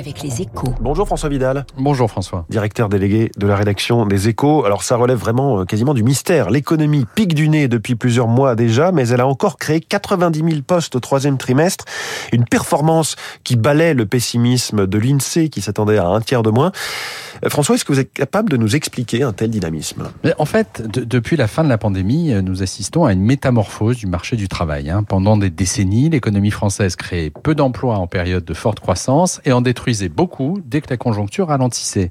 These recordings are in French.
avec les échos. Bonjour François Vidal. Bonjour François. Directeur délégué de la rédaction des échos. Alors ça relève vraiment euh, quasiment du mystère. L'économie pique du nez depuis plusieurs mois déjà, mais elle a encore créé 90 000 postes au troisième trimestre. Une performance qui balaie le pessimisme de l'INSEE qui s'attendait à un tiers de moins. Euh, François, est-ce que vous êtes capable de nous expliquer un tel dynamisme? Mais En fait, de- depuis la fin de la pandémie, euh, nous assistons à une métamorphose du marché du travail. hein. Pendant des décennies, l'économie française créait peu d'emplois en période de forte croissance et en beaucoup dès que la conjoncture ralentissait.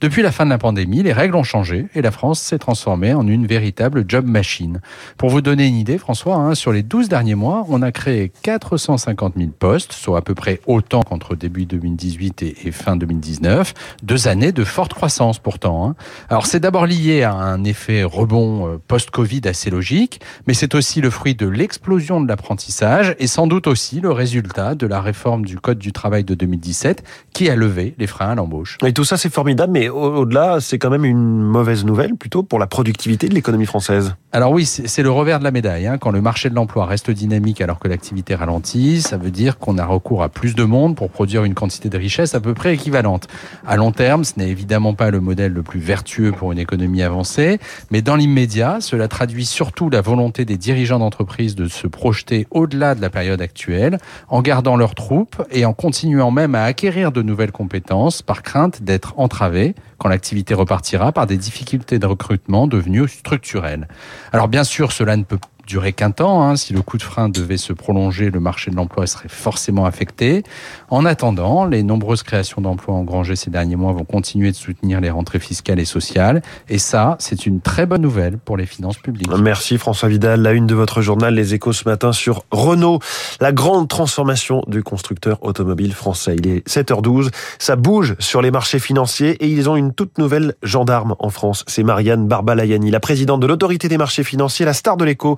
Depuis la fin de la pandémie, les règles ont changé et la France s'est transformée en une véritable job machine. Pour vous donner une idée, François, hein, sur les 12 derniers mois, on a créé 450 000 postes, soit à peu près autant qu'entre début 2018 et, et fin 2019. Deux années de forte croissance pourtant. hein. Alors c'est d'abord lié à un effet rebond euh, post-Covid assez logique, mais c'est aussi le fruit de l'explosion de l'apprentissage et sans doute aussi le résultat de la réforme du Code du travail de 2017 qui a levé les freins à l'embauche? Et tout ça c'est formidable, mais au- au-delà, c'est quand même une mauvaise nouvelle plutôt pour la productivité de l'économie française. Alors oui, c'est le revers de la médaille. hein. Quand le marché de l'emploi reste dynamique alors que l'activité ralentit, ça veut dire qu'on a recours à plus de monde pour produire une quantité de richesse à peu près équivalente. À long terme, ce n'est évidemment pas le modèle le plus vertueux pour une économie avancée, mais dans l'immédiat, cela traduit surtout la volonté des dirigeants d'entreprise de se projeter au-delà de la période actuelle, en gardant leurs troupes et en continuant même à de nouvelles compétences par crainte d'être entravés quand l'activité repartira par des difficultés de recrutement devenues structurelles. Alors bien sûr, cela ne peut durer qu'un temps. hein. Si le coup de frein devait se prolonger, le marché de l'emploi serait forcément affecté. En attendant, les nombreuses créations d'emplois engrangées ces derniers mois vont continuer de soutenir les rentrées fiscales et sociales. Et ça, c'est une très bonne nouvelle pour les finances publiques. Merci François Vidal. La une de votre journal Les Échos ce matin sur Renault, la grande transformation du constructeur automobile français. Il est 7h12, ça bouge sur les marchés financiers et ils ont une toute nouvelle gendarme en France. C'est Marianne Barbalayani, la présidente de l'autorité des marchés financiers, la star de l'écho,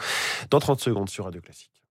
dans 30 secondes sur Radio Classique.